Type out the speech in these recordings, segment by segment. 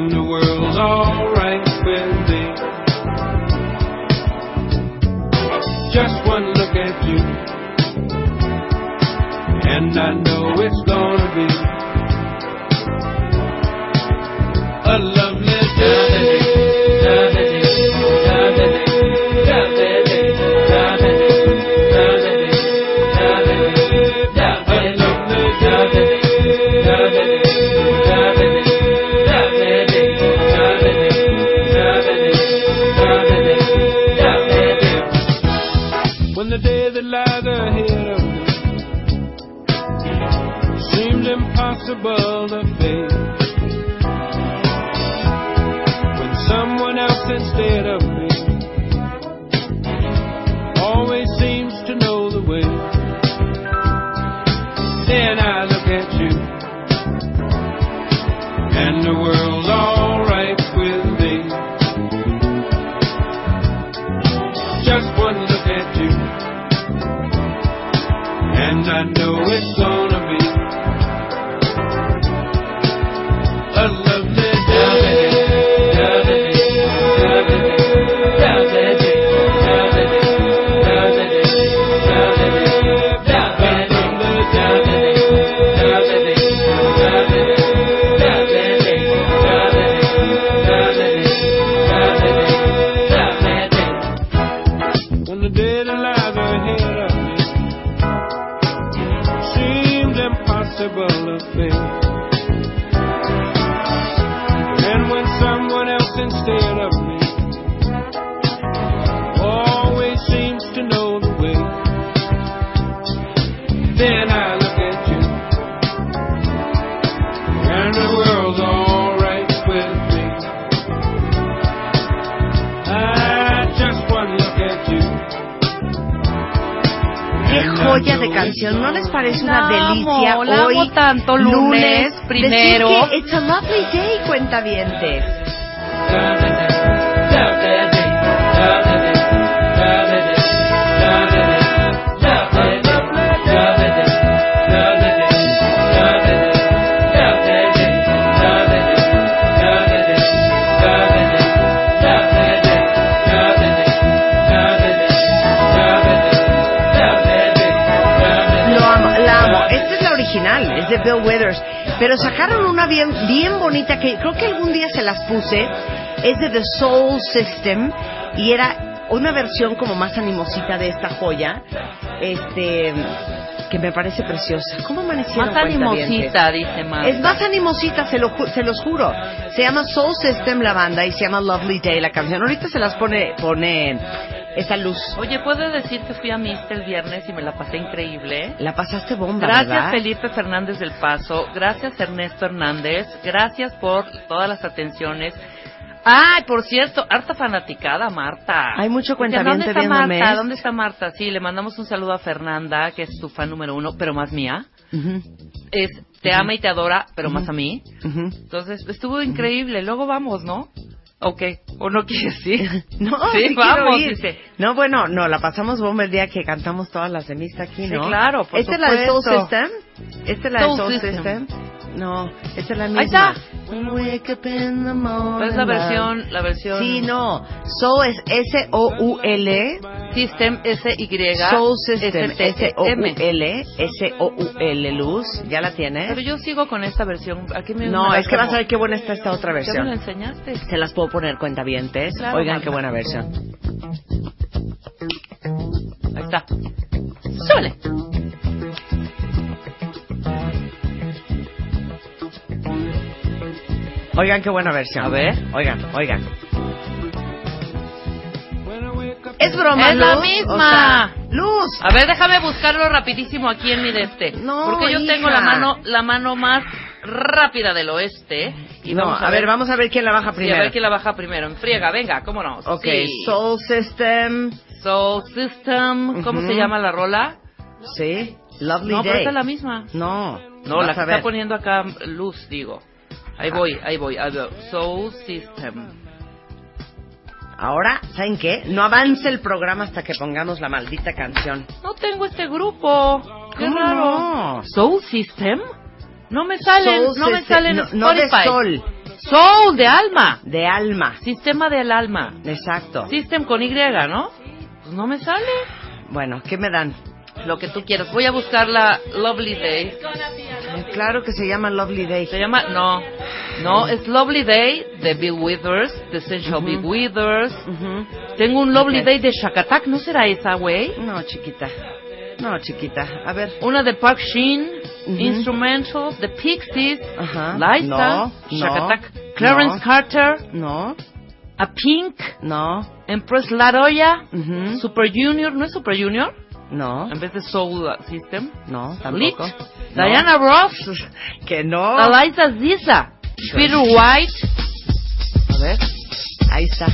And the world's alright with me. Just one look at you, and I know it's gonna be instead the day canción, ¿no les parece una La amo, delicia la hoy? amo tanto, lunes, primero. Decir que it's a lovely day, cuentavientes. De Bill Withers. Pero sacaron una bien, bien bonita que creo que algún día se las puse. Es de The Soul System y era una versión como más animosita de esta joya. Este que me parece preciosa. ¿Cómo amanecieron? Más animosita, dice Marta. Es más animosita, se, lo, ju- se los juro. Se llama Soul System la banda y se llama Lovely Day la canción. Ahorita se las pone, pone esa luz. Oye, ¿puedo decir que fui a Mista el viernes y me la pasé increíble? La pasaste bomba, Gracias ¿verdad? Felipe Fernández del Paso, gracias Ernesto Hernández, gracias por todas las atenciones. Ay, por cierto, harta fanaticada, Marta. Hay mucho Decían, cuentaviente ¿Dónde está. Marta? ¿Dónde está Marta? Sí, le mandamos un saludo a Fernanda, que es tu fan número uno, pero más mía. Ujú, es te ama y te adora, pero más a mí. Entonces, estuvo increíble. Luego vamos, ¿no? Ok. ¿O no quieres ir? No, sí, sí vamos. ir. dice. No, bueno, no, la pasamos bomba el día que cantamos todas las de Mista aquí, Sí, ¿no? claro, por ¿Esta es la de Soul. System? ¿Esta es la de Soul Soul System. System? No, esta es la misma. Ahí está. Wake up in the morning, Pero es la versión, la versión Sí, no. Soul es S-O-U-L. System S-Y. Soul System. S-T-M. S-O-U-L. S-O-U-L, Luz. ¿Ya la Pero tienes? yo sigo con esta versión. Aquí me No, es que vas a ver qué buena está esta otra Ya me la versión. enseñaste. Se las puedo poner cuentavientes. Claro, Oigan qué buena versión. Ahí está. ¡Súbele! Oigan qué buena versión. A ver. Oigan, oigan. Es broma, Es la Luz? misma. O sea, Luz. A ver, déjame buscarlo rapidísimo aquí en mi de este. No, Porque yo hija. tengo la mano, la mano más rápida del oeste. Y no, vamos a, ver, vamos a ver quién la baja sí, primero. a ver quién la baja primero. En friega, venga, cómo no. Ok, Sí. Soul System. Soul System. ¿Cómo Ujú. se llama la rola? Sí. Lovely No, pero Day. esta es la misma. No. No, la a que ver. está poniendo acá luz, digo. Ahí voy, ahí voy. ahí voy. Soul System. Ahora, ¿saben qué? No avance el programa hasta que pongamos la maldita canción. No tengo este grupo. Qué ¿Cómo raro. no? Soul System. No me salen, Soul no me salen en no, no de sol, Soul de alma. de alma. Sistema del alma. Exacto. System con Y, ¿no? Pues no me sale. Bueno, ¿qué me dan? Lo que tú quieras. Voy a buscar la Lovely Day. Claro que se llama Lovely Day. Se llama, no, no, es Lovely Day de Bill Withers, de Essential Ujú. Bill Withers. Ujú. Tengo un Lovely Ok. Day de Shakatak, ¿no será esa, güey? No, chiquita. No, chiquita. A ver. Una de Park Shin, Ujú. Instrumentals, de Pixies. Liza, No, Shakatak, no, Clarence no. Carter, No, A Pink, no, Empress Laroya. Super Junior, ¿no es Super Junior? No, En vez de Soul System. no, Lit, tampoco. No. Diana Ross, Que no. Eliza Ziza, Peter White. A ver. Ahí está.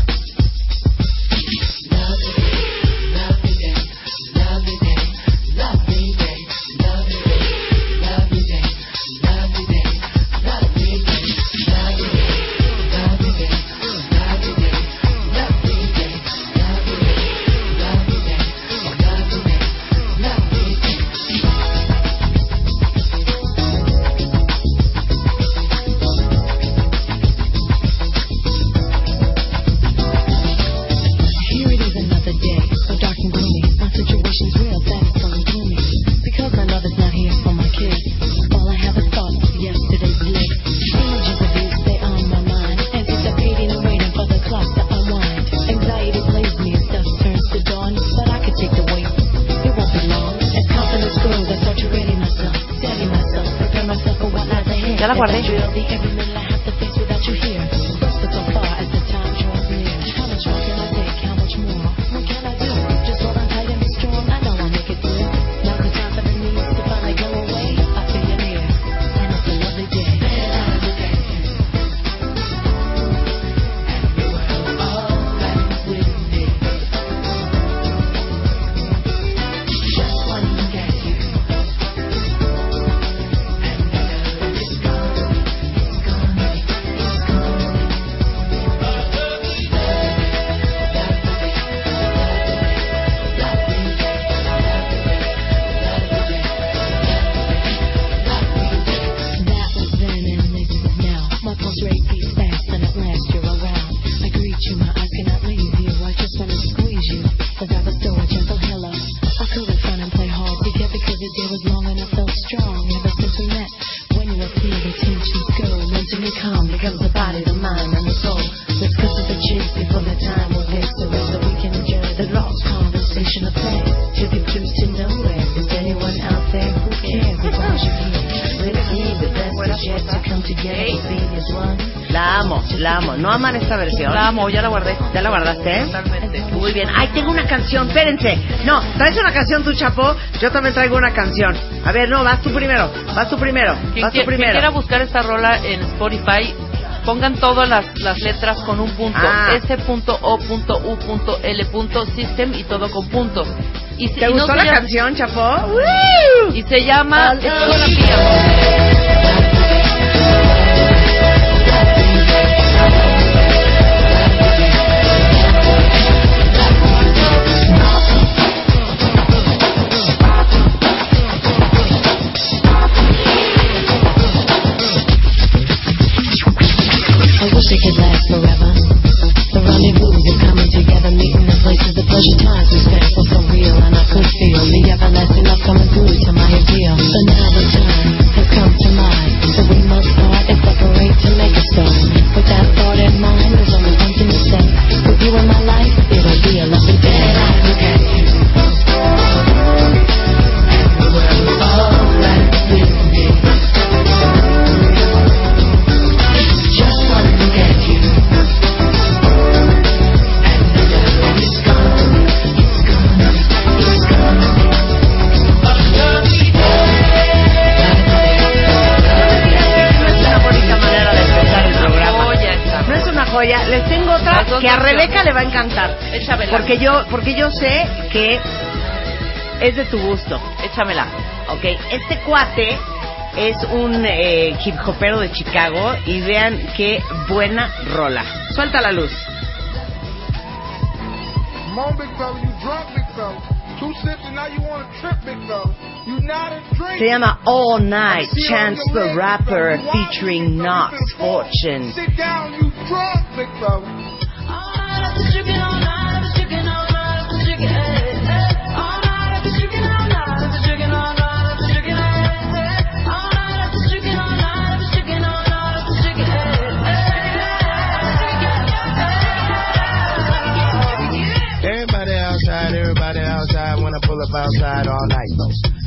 Guardé. Ya la guardé. ¿Ya la guardaste? Totalmente. Muy bien. Ay, tengo una canción. Espérense. No, ¿traes una canción tú, Chapo? Yo también traigo una canción. A ver, no, vas tú primero. Vas tú primero. Vas tú quie- quien primero. quiera buscar esta rola en Spotify, pongan todas las, las letras con un punto. Ah. S.O.U.L.System y todo con puntos. Y, ¿Te y no gustó se la llama- canción, Chapo? Y se llama It's Porque yo, sé que es de tu gusto. Échamela. Ok, este cuate es un eh, hip hopero de Chicago y vean qué buena rola. Suelta la luz. Se llama All Night Chance the Rapper featuring Knox Fortune. Outside all night.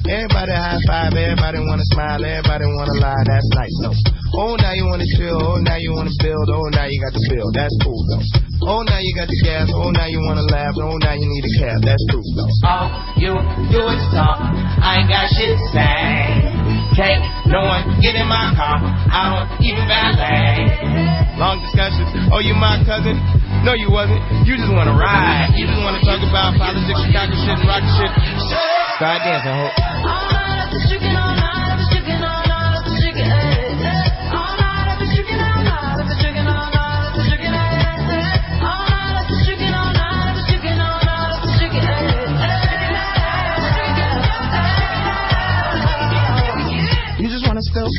Everybody high five, everybody wanna smile, everybody wanna lie, that's nice though. Oh now you wanna chill, oh now you wanna build, oh now you got the bill, that's cool though. Oh now you got the gas, oh now you wanna laugh, oh now you need a cab, that's true though. All you do is talk. I ain't got shit to say. No one get in my car. I don't even valet. Long discussions, oh you my cousin? No you wasn't, you just wanna ride. You just wanna talk about politics, Chicago shit, and rock shit. Start dancing, ho. Ah, you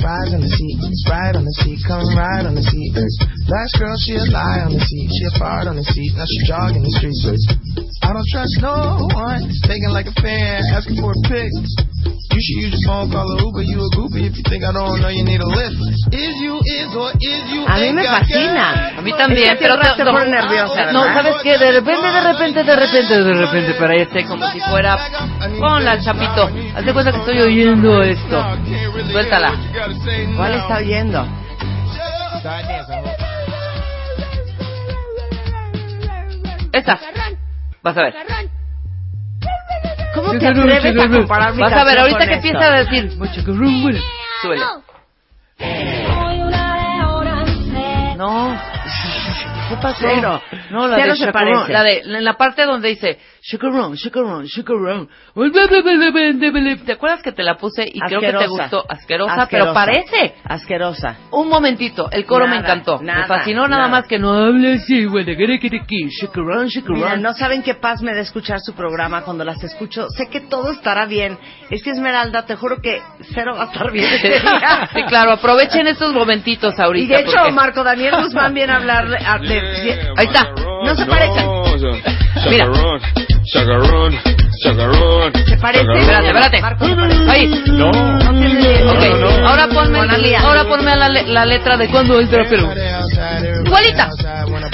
fries on the seat, ride on the seat, come ride on the seat. Last girl, she a lie on the seat, she a fart on the seat, now she jogging the streets. I don't trust no one, thinking like a fan, asking for a pic. You should use your phone, call a Uber, you a goofy if you think I don't know you need a lift. Is you is or is you A mí me got fascina. A mí también, pero te- pone nerviosa, No, ¿verdad? ¿sabes qué? De repente, de repente, de repente, de repente, para este, como si fuera... Ponla, chapito. Haz de cuenta que estoy oyendo esto. Suéltala. ¿Cuál está oyendo? Esta. Vas a ver. ¿Cómo te atreves a comparar mi Vas a ver, ahorita que empieza a decir... Súbele. ¿Qué pasó? Cero. No, la Cero de se parece. La de, en la parte donde dice Chacarrón, Chacarrón, Chacarrón. ¿Te acuerdas que te la puse y creo que te gustó? Asquerosa, pero parece. Asquerosa. Un momentito, el coro me encantó. nada, me fascinó nada, nada. más que no hable así, Chacarrón. Mira, no saben qué paz me da escuchar su programa cuando las escucho. Sé que todo estará bien. Es que Esmeralda, te juro que cero va a estar bien este día. Sí, claro, aprovechen estos momentitos ahorita. Y de hecho, porque- Marco Daniel Guzmán viene a hablar de... de- Ahí está. No se parecen. Mira. Chacarrón, chacarrón. ¿Se parece? Espérate, espérate. Ahí. No. No tiene bien. Ok, no, no. ahora ponme, ahora ponme la, le- la letra de cuando el trapero. Everybody outside, everybody Igualita. outside when I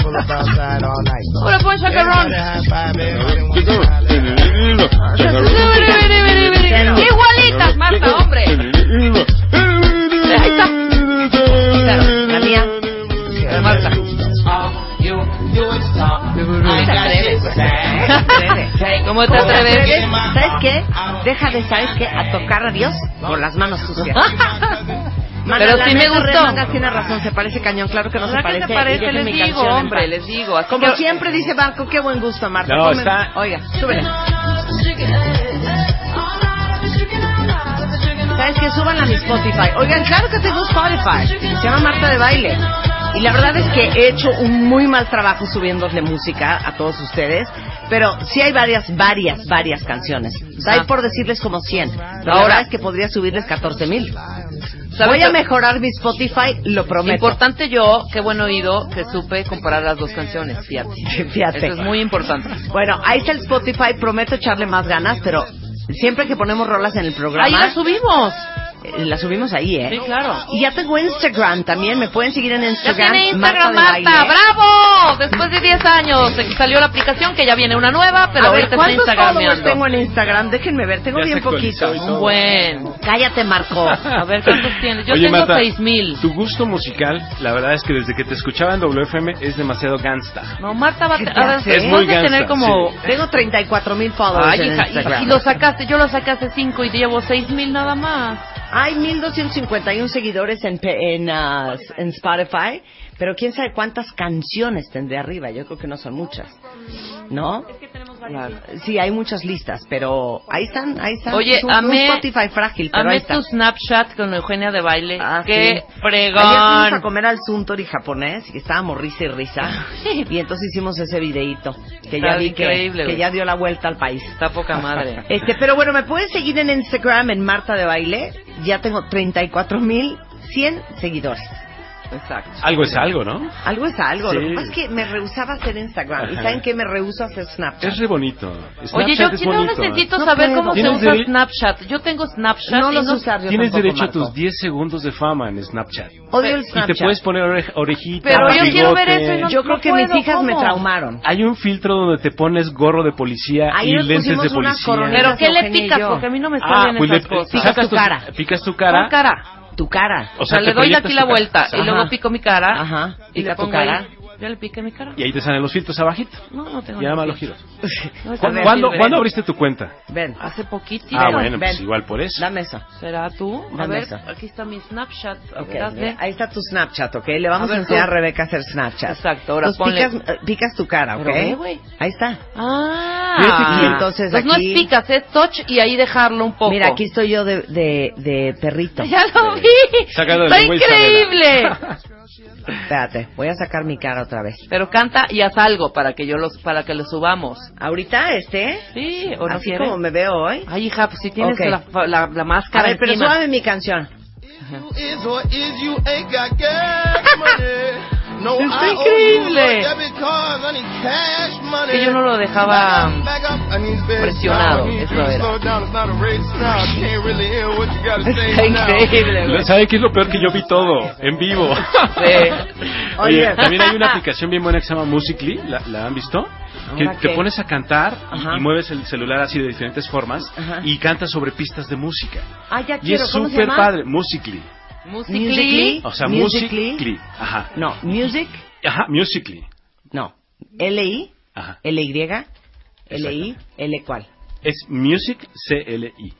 qué? Deja de, ¿sabes qué? A tocar a Dios con las manos sucias. Pero sí me gustó. Tiene razón, se parece cañón. Claro que no se ¿Verdad que parece. se parece? Les digo, hombre, les digo. Así Como que- siempre dice Marco, qué buen gusto, Marco. No, está- Oiga, súbele. ¿Sabes qué? Suban a mi Spotify. Oigan, claro que tengo Spotify. Se llama Marta de Baile. Y la verdad es que he hecho un muy mal trabajo subiéndole música a todos ustedes. Pero sí hay varias, varias, varias canciones. Hay por decirles como 100. Pero la Ahora- es que podría subirles 14 mil. ¿Sabes Voy a mejorar mi Spotify, lo prometo. Importante yo, qué buen oído, que supe comparar las dos canciones, fíjate. Fíjate. Eso es muy importante. Bueno, ahí está el Spotify. Prometo echarle más ganas, pero siempre que ponemos rolas en el programa. Ahí la subimos. La subimos ahí, ¿eh? Sí, claro. Y ya tengo Instagram también. Me pueden seguir en Ya Instagram. tiene Instagram, Marta Marta. ¡Bravo! Después de 10 años salió la aplicación, que ya viene una nueva, pero a ver, ahorita está ¿cuántos followers Instagrameando. tengo en Instagram? Déjenme ver. Tengo Ya bien poquito. y todo. Buen. Cállate, Marco. A ver, ¿cuántos tienes? Yo Oye, tengo Marta, 6000. Tu gusto musical, la verdad es que desde que te escuchaba en WFM es demasiado gangsta. No, Marta va a ¿Qué te a ver? Es muy de tener gangsta, como... sí. Tengo 34 mil followers Ay, en hija, Instagram. y, y lo sacaste, yo lo saqué hace 5 y llevo 6000 nada más. Hay 1251 seguidores en, en, ah, en Spotify, pero quién sabe cuántas canciones tendré arriba. Yo creo que no son muchas. ¿No? Sí, hay muchas listas, pero ahí están, ahí están. Oye, es un, amé- un Spotify frágil, pero ahí Amé está. tu Snapchat con Eugenia de baile. Ah, ¡Qué sí. Ayer fuimos a fregón! comer al Suntory japonés y estábamos risa y risa. y entonces hicimos ese videíto que ya Está vi que, que ya dio la vuelta al país. Está poca madre. Este, pero bueno, me pueden seguir en Instagram en Marta de Baile. Ya tengo 34.100 seguidores. Exacto. Algo es algo, ¿no? Algo es algo. Lo Sí. que pasa es que me rehusaba hacer Instagram. ¿Y Ajá. saben qué? Me rehuso a hacer Snapchat. Es re bonito. Oye, Snapchat yo es quiero necesito No saber puedo. cómo se usa dere- Snapchat. Yo tengo Snapchat No y lo no... sé usar yo Tienes tampoco, derecho a Marco. tus 10 segundos de fama en Snapchat. Odio el Y Snapchat. te puedes poner ore- orejita, Pero yo quiero ver bigote. eso y no- Yo creo que mis puedo, hijas me ¿cómo? traumaron. Hay un filtro donde te pones gorro de policía Ahí y nos lentes de policía. Pero ¿qué le y picas? yo. Porque a mí no me Ah, salen pues esas cosas. Picas tu cara. Picas tu cara. Tu cara. O O sea, le doy aquí la vuelta y luego pico mi cara. Ajá. Y Pica le tu pongo cara. ahí. Ya le piqué mi cara. Y ahí te salen los filtros abajito. No, no tengo Y nada más los giros. No, ¿Cuándo, ven. ¿Cuándo abriste tu cuenta? Ven. Hace poquito. Ah, ven, bueno, pues igual por eso. Dame eso. ¿Será tú? A Dame ver, eso. aquí está mi Snapchat. A Ok, ver, hazle. ahí está tu Snapchat, ¿ok? Le vamos A a, enseñar tú. a Rebeca a hacer Snapchat. Exacto, ahora Entonces, ponle- picas, eh, picas tu cara, ¿ok? Pero güey. Ahí está. Ah. Que entonces Pues no aquí- es picas, es touch y ahí dejarlo un poco. Mira, aquí estoy yo de, de, de perrito. Ya lo vi. Está y increíble. Espérate, voy a sacar mi cara otra vez. Pero canta y haz algo para que yo los, para que lo subamos. ¿Ahorita este? Sí, o no Así quiere. como me veo hoy. Ay, hija, pues si tienes Ok. la, la, la máscara A ver, pero encima. súbame mi canción. is No, Está I increíble. money. Que yo no lo dejaba presionado, eso era. slow down, it's not a race now. I can't really hear what you gotta say Está increíble. ¿Sabe qué es lo peor? Que yo vi todo en vivo. Sí. Oye, también hay una aplicación bien buena que se llama Musically, ¿la, la han visto? Que ¿Ahora te pones a cantar y- y mueves el celular así de diferentes formas Ajá. y cantas sobre pistas de música. Ah, ya Y quiero. es ¿Cómo se súper padre, Musically. Musically. Musically. O sea, Musically. Musically. Ajá. No, Music. Ajá, Musically. No. L-I. Ajá. L-Y. L-I. L cuál. Es Music C-L-I.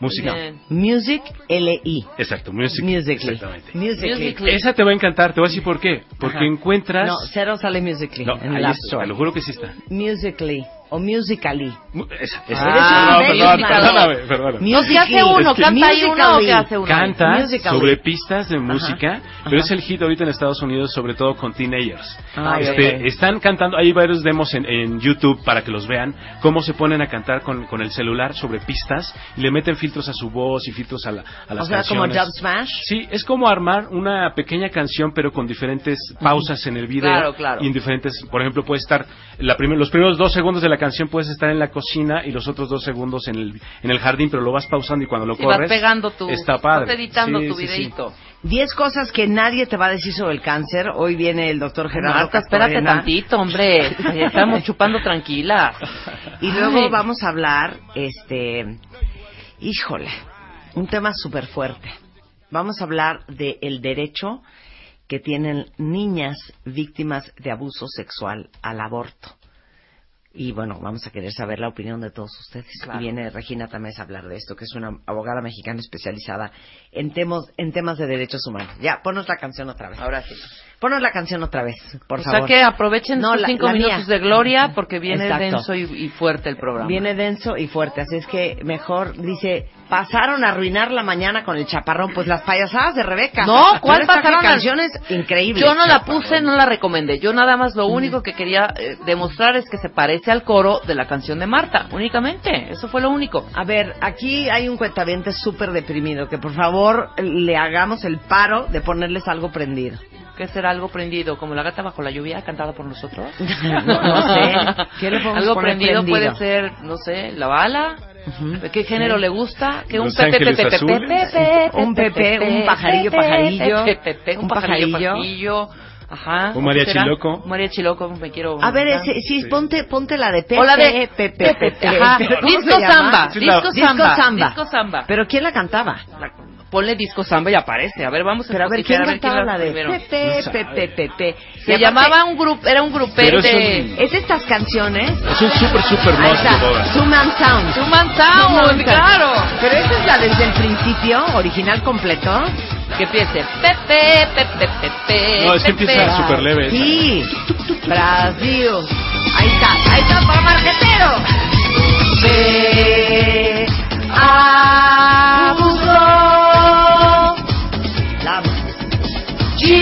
Música. Bien. Music L-I. Exacto, Music. Musically. Exactamente. Musically. Musically. Esa te va a encantar, te voy a decir por qué. Porque Ajá. encuentras... No, cero sale Musically No, en está, Store. te lo juro que sí está. Musically o Musically. Mu- Esa, esa. Ah, no, eres perdón, perdóname. No, ¿qué hace uno? Es que- ¿Canta ahí uno o qué hace uno? Canta Musically. sobre pistas de música, Ajá. pero es el hit ahorita en Estados Unidos, sobre todo con teenagers. Ay, Este. Están cantando, hay varios demos en, en YouTube para que los vean, cómo se ponen a cantar con, con el celular sobre pistas y le meten filtros a su voz y filtros a, la- a las O sea, como canciones. Dub Smash. Sí, es como armar una pequeña canción, pero con diferentes pausas en el video. Claro, claro. Y en diferentes, por ejemplo, puede estar, la primer- los primeros dos segundos de la canción puedes estar en la cocina y los otros dos segundos en el, en el jardín, pero lo vas pausando y cuando lo Y vas corres. pegando tu... Está padre. Editando Sí, tu sí, sí. videito. Diez cosas que nadie te va a decir sobre el cáncer. Hoy viene el doctor Gerardo Marta, espérate Castorena. tantito, hombre. Estamos chupando tranquila. Y luego Ay. vamos a hablar, este, híjole, un tema súper fuerte. Vamos a hablar del el derecho que tienen niñas víctimas de abuso sexual al aborto. Y bueno, vamos a querer saber la opinión de todos ustedes. Claro. Y viene Regina Tamés a hablar de esto, que es una abogada mexicana especializada en temas, en temas de derechos humanos. Ya, ponos la canción otra vez. Ahora sí. Ponos la canción otra vez, por o favor. sea que aprovechen No, la- cinco la minutos mía. de gloria porque viene Exacto. denso y, y fuerte el programa. Viene denso y fuerte, así es que mejor dice, pasaron a arruinar la mañana con el chaparrón, pues las payasadas de Rebeca. No, ¿cuál pasaron canciones increíbles. Yo no la puse, no la recomendé. Yo nada más lo único que quería eh, demostrar es que se parece al coro de la canción de Marta, únicamente. Eso fue lo único. A ver, aquí hay un cuentaviente súper deprimido, que por favor le hagamos el paro de ponerles algo prendido. ¿Qué será algo prendido? ¿Como la gata bajo la lluvia cantada por nosotros? No, no sé. ¿Qué le podemos Algo poner prendido, prendido? puede ser, no sé, la bala. ¿Qué género le gusta? Que un pepe, pepe, pepe, Un pepe, un pajarillo, pajarillo, un pajarillo, pajarillo. Ajá. Un mariachi ¿Será? loco. Un mariachi loco, me quiero. A ver, ese, sí, ponte, ponte la de Pepe, O la de Pepe, Pepe, Pepe. Ajá. ¿Cómo Disco samba, disco samba. disco samba. Pero ¿quién la cantaba? Ponle disco samba y aparece. A ver, vamos a Pero a ver, ¿quién cantaba la de. Pepe. Pepe, Pepe? Se llamaba un grupo, era un grupete. es estas canciones. Es un super, super Ahí must de está, boda. Two Man Sound. Two Man Two Man Sound, claro. Pero esa es la desde el principio, original completo. Que empiece. Pepe, Pepe, Pepe. No, es que Pepe. empieza súper leve. Sí. Brasil. Ahí está, ahí está para Marquetero. Ve abusou.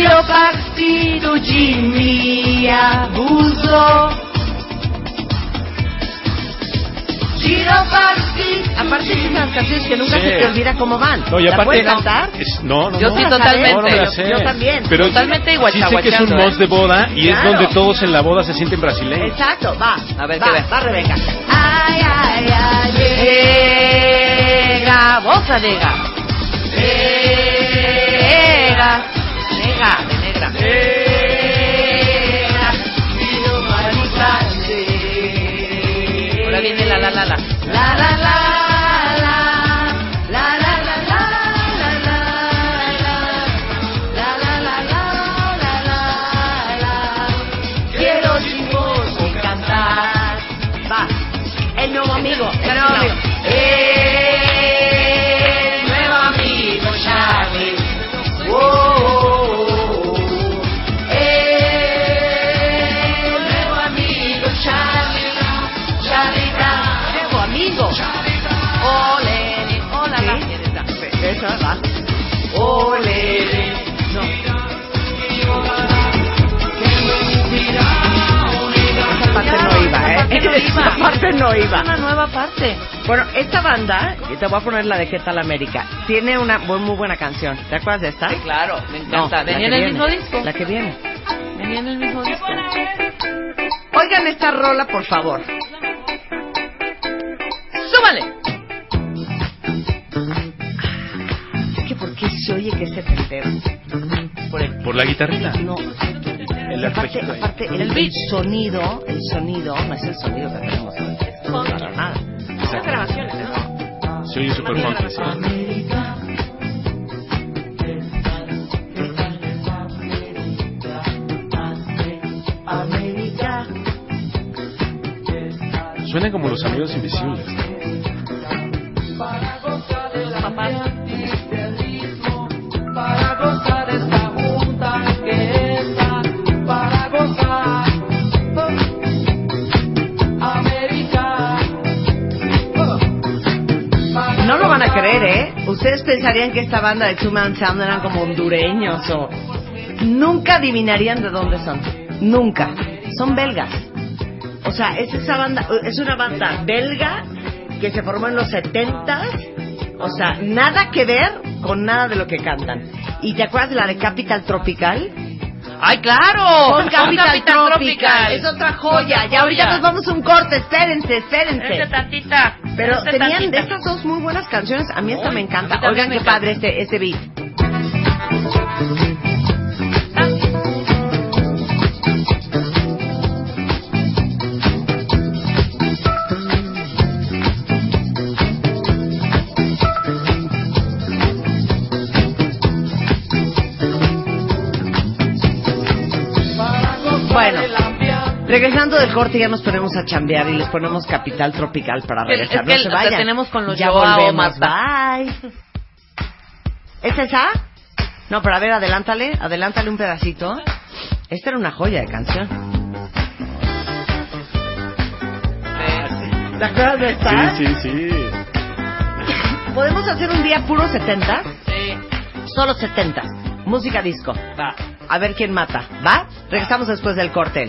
Giro partido de abusou. Partido. Aparte es unas canciones que nunca Sí. se te olvida cómo van. No, y ¿La puedes cantar? es- no, no, Yo no. sí, totalmente. No, no la sé. yo también. Pero Totalmente sí sé que es un ¿eh? de boda y es Claro. donde todos en la boda se sienten brasileños. Exacto, va. A ver, va, ¿qué ve? va Rebeca. Ay, ay, ay, Llega, bossa nega. Nega, de negra. Ahora viene la la la. La la la la Va. Ole. No. Esa parte no iba, ¿eh? Esa parte no iba. No. Una nueva parte. Bueno, esta banda, te voy a poner la de ¿Qué tal América? Tiene una bu- muy buena canción. ¿Te acuerdas de esta? Sí, claro, me No, encanta. la Venía en el mismo disco. La que viene. Venía en el mismo disco. Oigan esta rola, por favor. Oye que es setentero? Por el Por la guitarrita. No. El aparte, aparte el, El sonido, el sonido, no es el sonido que tenemos hoy. Para nada. Son grabaciones, ¿no? Se oye super funky. sí. Suenan como los amigos invisibles. Van a creer, ¿eh? Ustedes pensarían que esta banda de Two Man Sound eran como hondureños o... Nunca adivinarían de dónde son. Nunca. Son belgas. O sea, es esa banda, es una banda belga que se formó en los 70 O sea, nada que ver con nada de lo que cantan. ¿Y te acuerdas de la de Capital Tropical? ¡Ay, claro! Con Capital, Capital Tropical. Es otra joya. Ya ahorita nos vamos a un corte. Espérense, espérense. tantita. Pero tenían de tantita. estas dos muy buenas canciones. A mí esta Uy, me encanta. Oigan me qué encanta. padre este, este beat. Regresando del corte ya nos ponemos a chambear y les ponemos capital tropical para regresar. es que no se vayan. tenemos con los ya volvemos. Bye. ¿Es esa? No, pero a ver, adelántale, adelántale un pedacito. Esta era una joya de canción. ¿Te acuerdas de esta? Sí, sí, sí. ¿Podemos hacer un día puro 70? Sí. Solo 70. Música disco. Va. A ver quién mata. ¿Va? Regresamos después del corte.